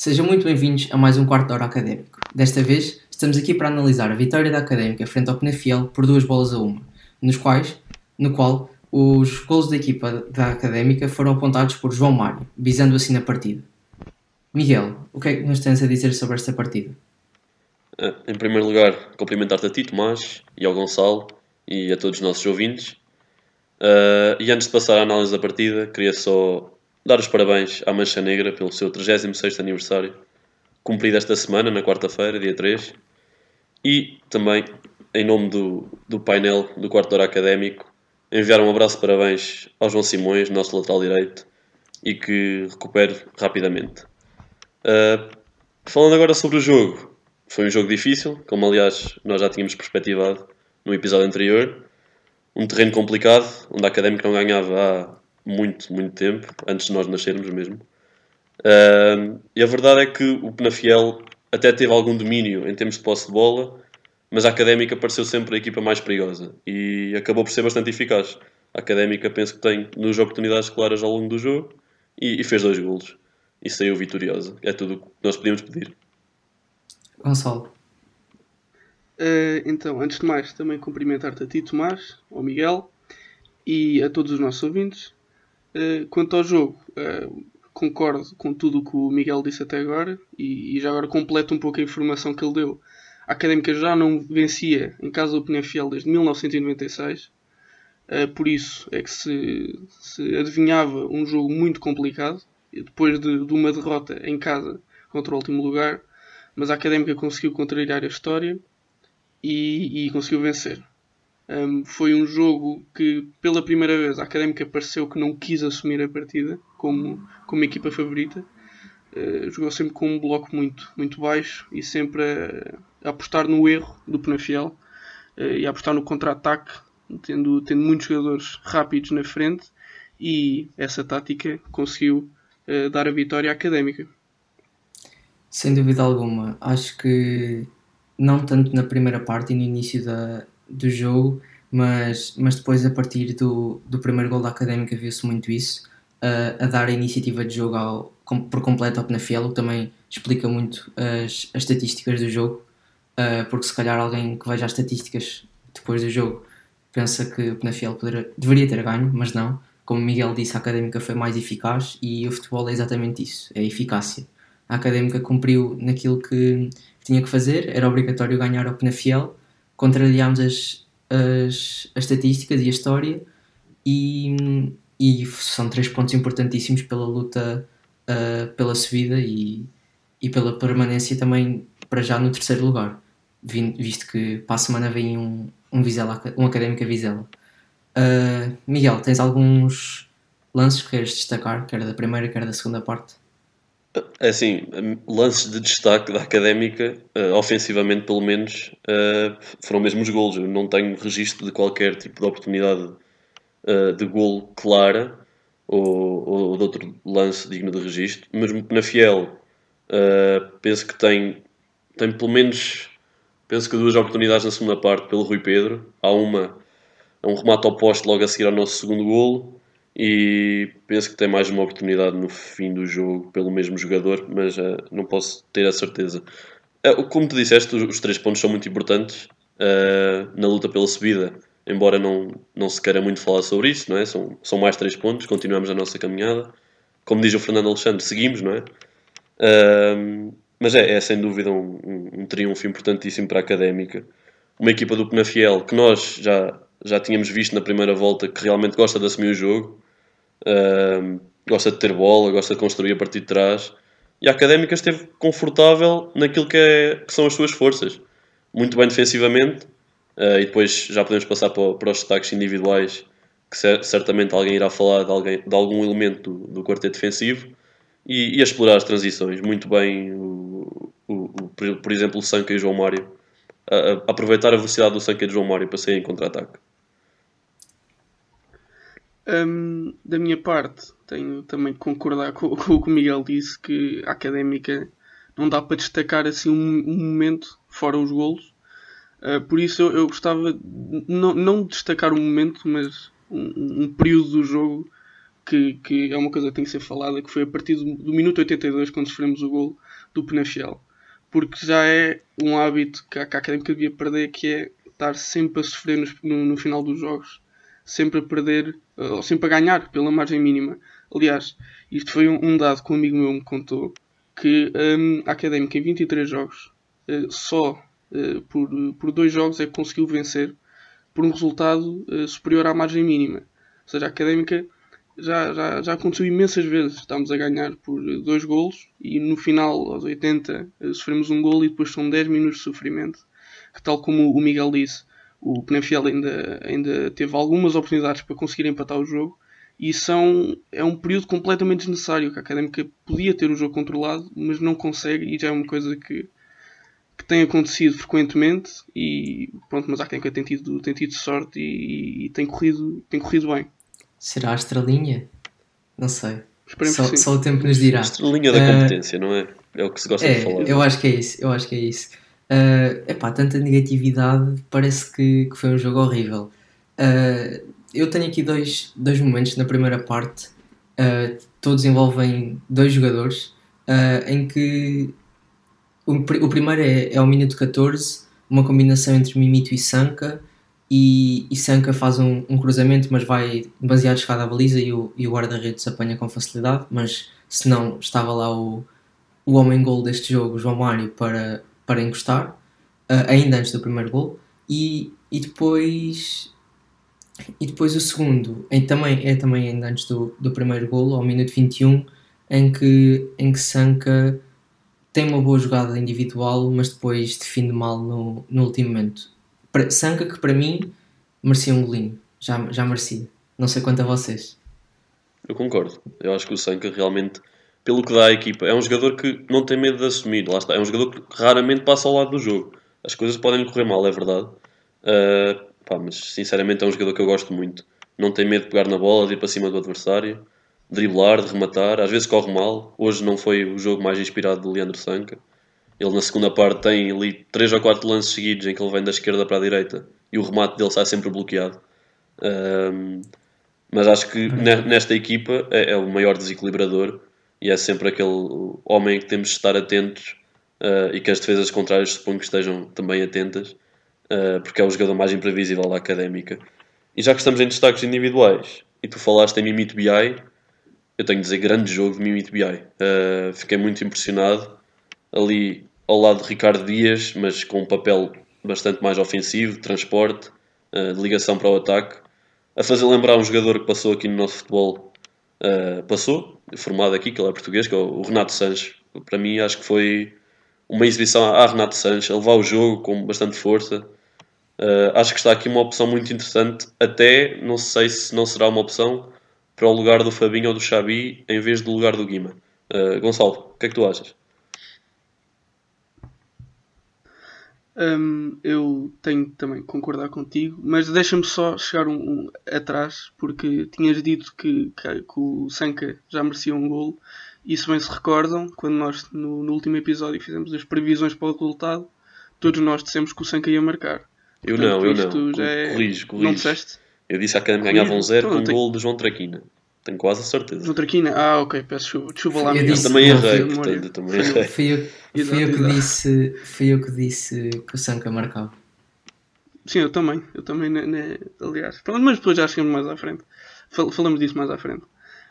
Sejam muito bem-vindos a mais um quarto de hora académico. Desta vez, estamos aqui para analisar a vitória da Académica frente ao Penafiel por duas bolas a uma, nos quais, no qual os golos da equipa da Académica foram apontados por João Mário, visando assim na partida. Miguel, o que é que nos tens a dizer sobre esta partida? Eh, em primeiro lugar, cumprimentar-te a ti, Tomás, e ao Gonçalo, e a todos os nossos ouvintes. Uh, e antes de passar à análise da partida, queria só dar os parabéns à Mancha Negra pelo seu 36 aniversário, cumprido esta semana, na quarta-feira, dia 3. E também, em nome do, do painel do quarto hora académico, enviar um abraço de parabéns ao João Simões, nosso lateral direito, e que recupere rapidamente. Uh, falando agora sobre o jogo, foi um jogo difícil, como aliás nós já tínhamos perspectivado no episódio anterior um terreno complicado, onde a Académica não ganhava há muito, muito tempo, antes de nós nascermos mesmo. Uh, e a verdade é que o Penafiel até teve algum domínio em termos de posse de bola, mas a Académica pareceu sempre a equipa mais perigosa e acabou por ser bastante eficaz. A Académica penso que tem duas oportunidades claras ao longo do jogo e, e fez dois golos e saiu vitoriosa. É tudo o que nós podíamos pedir. Gonçalo. Uh, então, antes de mais, também cumprimentar-te a ti, Tomás, ao Miguel e a todos os nossos ouvintes. Uh, quanto ao jogo, uh, concordo com tudo o que o Miguel disse até agora e, e, já agora completo um pouco a informação que ele deu. A Académica já não vencia em casa do Penafiel desde 1996, por isso é que se, se, adivinhava um jogo muito complicado, depois de, de uma derrota em casa contra o último lugar, mas a Académica conseguiu contrariar a história e, e conseguiu vencer. Um, foi um jogo que, pela primeira vez, a Académica pareceu que não quis assumir a partida como, como equipa favorita. Uh, jogou sempre com um bloco muito, muito baixo e sempre a, a apostar no erro do Penafiel uh, e a apostar no contra-ataque, tendo, tendo muitos jogadores rápidos na frente. E essa tática conseguiu uh, dar a vitória à Académica. Sem dúvida alguma. Acho que não tanto na primeira parte e no início da, do jogo, mas, mas depois a partir do, do primeiro gol da Académica viu-se muito isso, uh, a dar a iniciativa de jogo ao, com, por completo ao Penafiel, o que também explica muito as, as estatísticas do jogo, uh, porque se calhar alguém que veja as estatísticas depois do jogo pensa que o Penafiel deveria ter ganho, mas não. Como Miguel disse, a Académica foi mais eficaz e o futebol é exatamente isso, é eficácia. A Académica cumpriu naquilo que tinha que fazer, era obrigatório ganhar ao Penafiel, contrariámos as, as, as estatísticas e a história e, e são três pontos importantíssimos pela luta uh, pela subida e, e pela permanência também para já no terceiro lugar, visto que para a semana vem um, um, Vizela, um Académica Vizela. Uh, Miguel, tens alguns lances que queres destacar, quer da primeira, quer da segunda parte? É assim, lances de destaque da académica, uh, ofensivamente pelo menos, uh, foram mesmo os golos. Eu não tenho registro de qualquer tipo de oportunidade uh, de golo clara ou, ou de outro lance digno de registro. Mesmo na Fiel, penso que tem, tem pelo menos penso que duas oportunidades na segunda parte pelo Rui Pedro. Há uma, é um remate ao poste logo a seguir ao nosso segundo golo e penso que tem mais uma oportunidade no fim do jogo pelo mesmo jogador, mas uh, não posso ter a certeza. Uh, como tu disseste, os, três pontos são muito importantes uh, na luta pela subida, embora não, não se queira muito falar sobre isso, não é? São, são mais três pontos, continuamos a nossa caminhada. Como diz o Fernando Alexandre, seguimos, não é? mas é, é, sem dúvida um, um, um, triunfo importantíssimo para a académica. Uma equipa do Penafiel que nós já, já tínhamos visto na primeira volta que realmente gosta de assumir o jogo uh, gosta de ter bola, gosta de construir a partir de trás. E a Académica esteve confortável naquilo que, é, que são as suas forças. Muito bem defensivamente. Uh, e depois já podemos passar para, para os destaques individuais, que certamente alguém irá falar de, alguém, de algum elemento do, do quarteto defensivo. E, e, a explorar as transições. Muito bem, o, o, o por exemplo, o Sanca e o João Mário. aproveitar a velocidade do Sanca e do João Mário para sair em contra-ataque. Um, da minha parte, tenho também que concordar com, com, o que o Miguel disse, que a académica não dá para destacar assim um, um momento fora os golos. Uh, por isso eu, eu gostava de não, não destacar um momento, mas um, um, período do jogo que, que é uma coisa que tem que ser falada, que foi a partir do, do minuto 82, quando sofremos o gol do Penafiel. Porque já é um hábito que a, que a Académica devia perder, que é estar sempre a sofrer no, no, no final dos jogos. Sempre a perder, ou sempre a ganhar, pela margem mínima. Aliás, isto foi um, dado que um amigo meu me contou, que um, a Académica em 23 jogos, uh, só uh, por, por dois jogos é que conseguiu vencer por um resultado uh, superior à margem mínima. Ou seja, a Académica já, já, já aconteceu imensas vezes. Estamos a ganhar por dois golos e no final, aos 80, sofremos um golo e depois são 10 minutos de sofrimento. Que, tal como o Miguel disse, o Penafiel ainda, ainda teve algumas oportunidades para conseguir empatar o jogo e são, é um período completamente desnecessário que a Académica podia ter o jogo controlado, mas não consegue e já é uma coisa que, que tem acontecido frequentemente e pronto, mas a Académica tem tido, tem tido sorte e, e, tem, corrido, tem corrido bem. Será a estrelinha? Não sei. Só, só, o tempo nos dirá. A estrelinha da uh, competência, não é? É o que se gosta é, de falar. Eu acho que é isso, eu acho que é isso. Uh, epá, tanta negatividade, parece que, que foi um jogo horrível. Uh, eu tenho aqui dois, dois momentos na primeira parte, uh, todos envolvem dois jogadores, uh, em que o, o primeiro é, é o minuto 14, uma combinação entre Mimito e Sanka, e, e Sanka faz um, um, cruzamento, mas vai demasiado escada à baliza e o, o guarda-redes apanha com facilidade, mas se não, estava lá o, o homem-gol deste jogo, João Mário, para, para encostar, uh, ainda antes do primeiro gol, e, e depois e depois o segundo, em, também, é também ainda antes do, do primeiro golo, ao minuto 21, em que, em que Sanka tem uma boa jogada individual, mas depois define mal no, no último momento. Sanka que para mim merecia um golinho, já, já merecia. Não sei quanto a vocês. Eu concordo. Eu acho que o Sanka realmente, pelo que dá à equipa, é um jogador que não tem medo de assumir. Lá está. É um jogador que raramente passa ao lado do jogo. As coisas podem correr mal, é verdade. Uh, Pá, mas sinceramente é um jogador que eu gosto muito. Não tem medo de pegar na bola, de ir para cima do adversário, driblar, de rematar. Às vezes corre mal. Hoje não foi o jogo mais inspirado do Leandro Sanca. Ele na segunda parte tem ali 3 ou 4 lances seguidos em que ele vem da esquerda para a direita e o remate dele sai sempre bloqueado. Um, mas acho que nesta equipa é, é, o maior desequilibrador e é sempre aquele homem que temos de estar atentos uh, e que as defesas contrárias suponho que estejam também atentas uh, porque é o jogador mais imprevisível da académica. E já que estamos em destaques individuais, e tu falaste em Mimito BI, eu tenho de dizer grande jogo de Mimito BI. Uh, eh, fiquei muito impressionado ali ao lado de Ricardo Dias, mas com um papel bastante mais ofensivo, de transporte, de ligação para o ataque, a fazer lembrar um jogador que passou aqui no nosso futebol, passou, formado aqui, que ele é português, que é o Renato Sanches. Para mim, acho que foi uma exibição a Renato Sanches, a levar o jogo com bastante força, Uh, acho que está aqui uma opção muito interessante. Até não sei se não será uma opção para o lugar do Fabinho ou do Xabi em vez do lugar do Guima. Uh, Gonçalo, o que é que tu achas? Um, eu tenho também que concordar contigo, mas deixa-me só chegar um, um, atrás, porque tinhas dito que, que, que, o Sanka já merecia um golo, e se bem se recordam, quando nós no, no último episódio fizemos as previsões para o resultado, todos nós dissemos que o Sanka ia marcar. Eu Portanto, não, eu não. Já é... Corrijo, corrijo. Não disseste? Eu disse à Académica ganhava um zero então, com um gol de João Traquina. Tenho quase a certeza. João Traquina? Ah, ok, peço desculpa, lá. Eu disse, também errei, portanto, também errei. Fui eu, fui, eu que disse, fui eu que disse que o Sanca marcava. Sim, eu também. Eu também, né, né, aliás. Pronto, mas depois já chegamos mais à frente. Falamos disso mais à frente.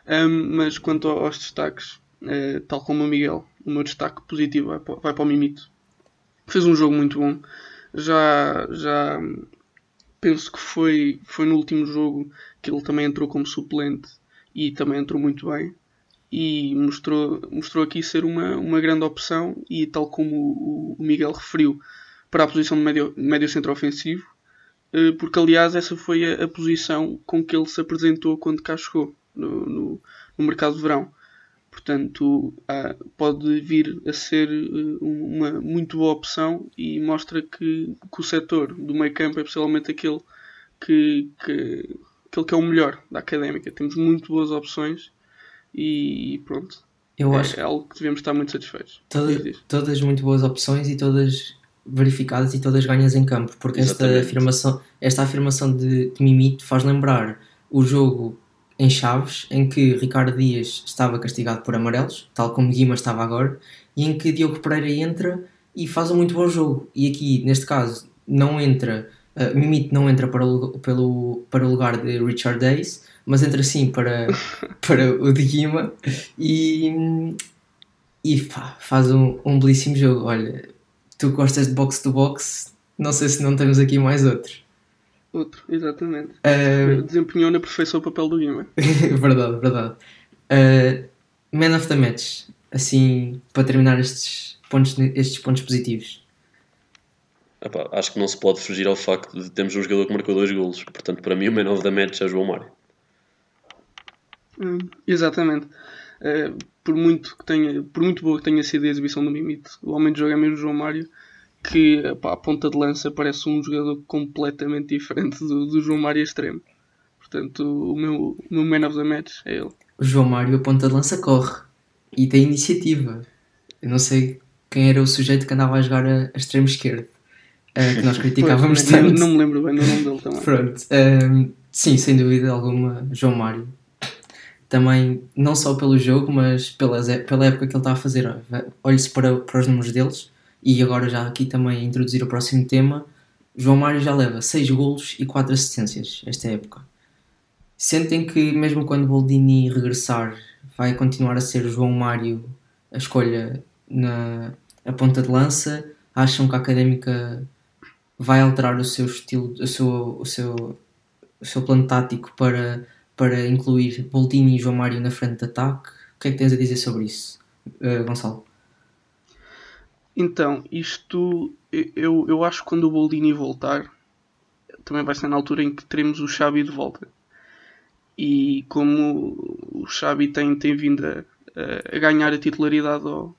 Um, mas quanto aos destaques, uh, tal como o Miguel, o meu destaque positivo vai para, vai para o Mimito. Fez um jogo muito bom já, já penso que foi, foi no último jogo que ele também entrou como suplente e também entrou muito bem e mostrou, mostrou aqui ser uma, uma grande opção e tal como o, o Miguel referiu para a posição de médio, médio centro ofensivo eh, porque aliás essa foi a, a, posição com que ele se apresentou quando cá chegou no, no, no mercado de verão. Portanto, pode vir a ser eh, uma muito boa opção e mostra que, que o setor do meio campo é possivelmente aquele que, que, aquele que é o melhor da académica. Temos muito boas opções e pronto. Eu é, acho é algo que devemos estar muito satisfeitos. Toda, todas muito boas opções e todas verificadas e todas ganhas em campo, porque esta afirmação, esta afirmação de, de Mimito faz lembrar o jogo em Chaves, em que Ricardo Dias estava castigado por amarelos, tal como Guima estava agora, e em que Diogo Pereira entra e faz um muito bom jogo. E aqui, neste caso, não entra, uh, Mimite não entra para o, pelo, para o lugar de Richard Days, mas entra sim para, para o de Guima e, e pá, faz um, um belíssimo jogo. Olha, tu gostas de box to box, não sei se não temos aqui mais outro. Outro, exatamente. Uh, Desempenhou na perfeição o papel do Guima. verdade, verdade. Uh, man of the match, assim, para terminar estes pontos, estes pontos positivos. Epá, acho que não se pode fugir ao facto de termos um jogador que marcou dois golos. Portanto, para mim, o man of the match é João Mário. Hum, exatamente. Uh, por, muito que tenha, por muito boa que tenha sido a exibição do Mimite, o homem de jogo é mesmo João Mário, que pá, a ponta de lança parece um jogador completamente diferente do, do João Mário extremo. Portanto, o meu, o meu man of the match é ele. O João Mário, a ponta de lança, corre e tem iniciativa. Eu não sei quem era o sujeito que andava a jogar a, a extremo esquerdo. Uh, que nós criticávamos pois, tanto. Não, me lembro bem do nome dele também. Pronto. Uh, sim, sem dúvida alguma, João Mário. Também, não só pelo jogo, mas pela, pela época que ele está a fazer. Olhe-se para, para os números deles. E agora, já aqui também introduzir o próximo tema. João Mário já leva 6 golos e 4 assistências esta época. Sentem que, mesmo quando Boldini regressar, vai continuar a ser João Mário a escolha na a ponta de lança? Acham que a académica vai alterar o seu estilo, o seu, o seu, o seu plano tático para, para incluir Boldini e João Mário na frente de ataque? O que é que tens a dizer sobre isso, uh, Gonçalo? Então, isto eu, eu acho que quando o Boldini voltar, também vai ser na altura em que teremos o Xabi de volta. E como o Xabi tem, tem vindo a, a ganhar a titularidade ao,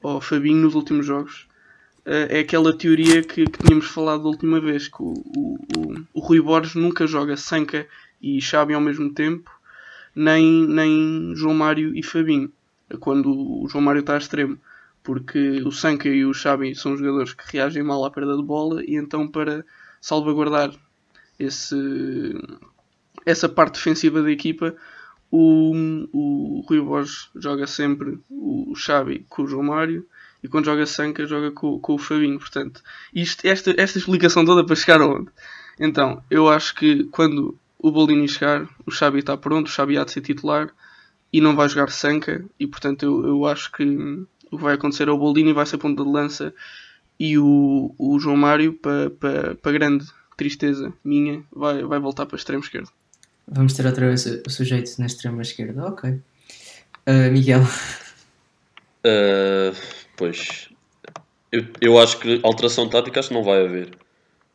ao Fabinho nos últimos jogos, é aquela teoria que, que tínhamos falado da última vez, que o, o, o, o Rui Borges nunca joga Sanca e Xabi ao mesmo tempo, nem, nem João Mário e Fabinho, quando o João Mário está a extremo, porque o Sanca e o Xabi são jogadores que reagem mal à perda de bola e então para salvaguardar esse, essa parte defensiva da equipa, o, o Rui Borges joga sempre o Xabi com o João Mário e quando joga Sanca joga com, com o Fabinho. Portanto, isto, esta, esta explicação toda para chegar aonde? Então, eu acho que quando o Boldini chegar, o Xabi está pronto, o Xabi há de ser titular e não vai jogar Sanca e portanto eu, eu acho que o que vai acontecer é o Boldini vai ser ponta de lança e o, o João Mário para, para, para grande tristeza minha vai, vai voltar para o extremo esquerdo. Vamos ter outra vez o sujeito na extrema esquerda, ok. Uh, Miguel. Uh, pois, eu, eu acho que alteração tática acho que não vai haver.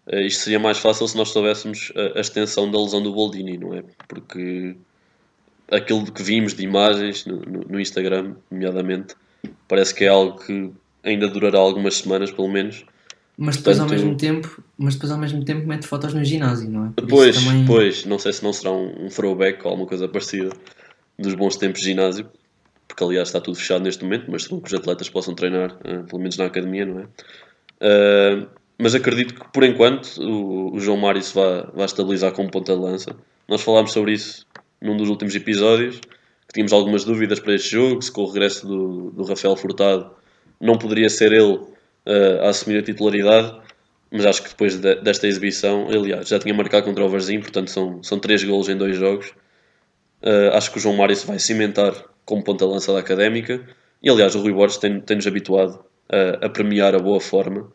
Uh, isto seria mais fácil se nós soubéssemos a, a, extensão da lesão do Boldini, não é? Porque aquilo que vimos de imagens no, no, no Instagram, nomeadamente, parece que é algo que ainda durará algumas semanas, pelo menos. Mas depois, Portanto, ao mesmo tempo, mas depois ao mesmo tempo mete fotos no ginásio, não é? Por pois, também... pois, não sei se não será um, um throwback ou alguma coisa parecida dos bons tempos de ginásio, porque aliás está tudo fechado neste momento, mas que os atletas possam treinar, uh, pelo menos na academia, não é? Uh, mas acredito que por enquanto o, o João Mário se vai, vai estabilizar como ponta de lança. Nós falámos sobre isso num dos últimos episódios, que tínhamos algumas dúvidas para este jogo, se com o regresso do, do Rafael Furtado não poderia ser ele uh, a assumir a titularidade, mas acho que depois de, desta exibição, aliás, já tinha marcado contra o Varzim, portanto são, são três golos em dois jogos. Uh, acho que o João Mário vai cimentar como ponta-lança da académica e, aliás, o Rui Borges tem-nos tem habituado a, a, premiar a boa forma.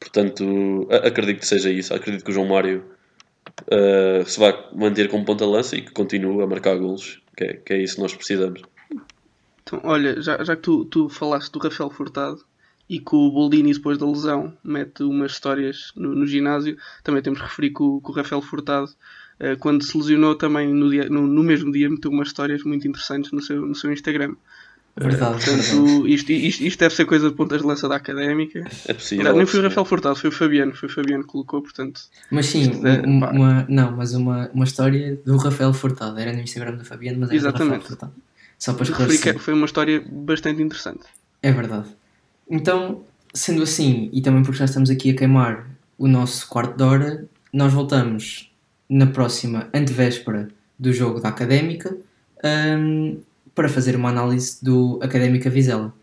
Portanto, a, acredito que seja isso. Acredito que o João Mário uh, se vai manter como ponta-lança e que continue a marcar golos, que é, que é isso que nós precisamos. Então, olha, já, já que tu, tu falaste do Rafael Furtado, e que o Boldini, depois da lesão, mete umas histórias no, no ginásio. Também temos que referir que o, que o Rafael Furtado, quando se lesionou, também no, dia, no, no, mesmo dia meteu umas histórias muito interessantes no seu, no seu Instagram. Verdade, uh, portanto, Isto, isto, isto, deve ser coisa de pontas de lança da académica. É possível. Não, nem foi o Rafael Furtado, foi o Fabiano. Foi o Fabiano que colocou, portanto. Mas sim, uma, uma, não, mas uma, uma história do Rafael Furtado. Era no Instagram do Fabiano, mas era Exatamente. do Rafael Furtado. Só para esclarecer. Foi uma história bastante interessante. É verdade. Então, sendo assim, e também porque já estamos aqui a queimar o nosso quarto de hora, nós voltamos na próxima antevéspera do jogo da Académica um, para fazer uma análise do Académica Vizela.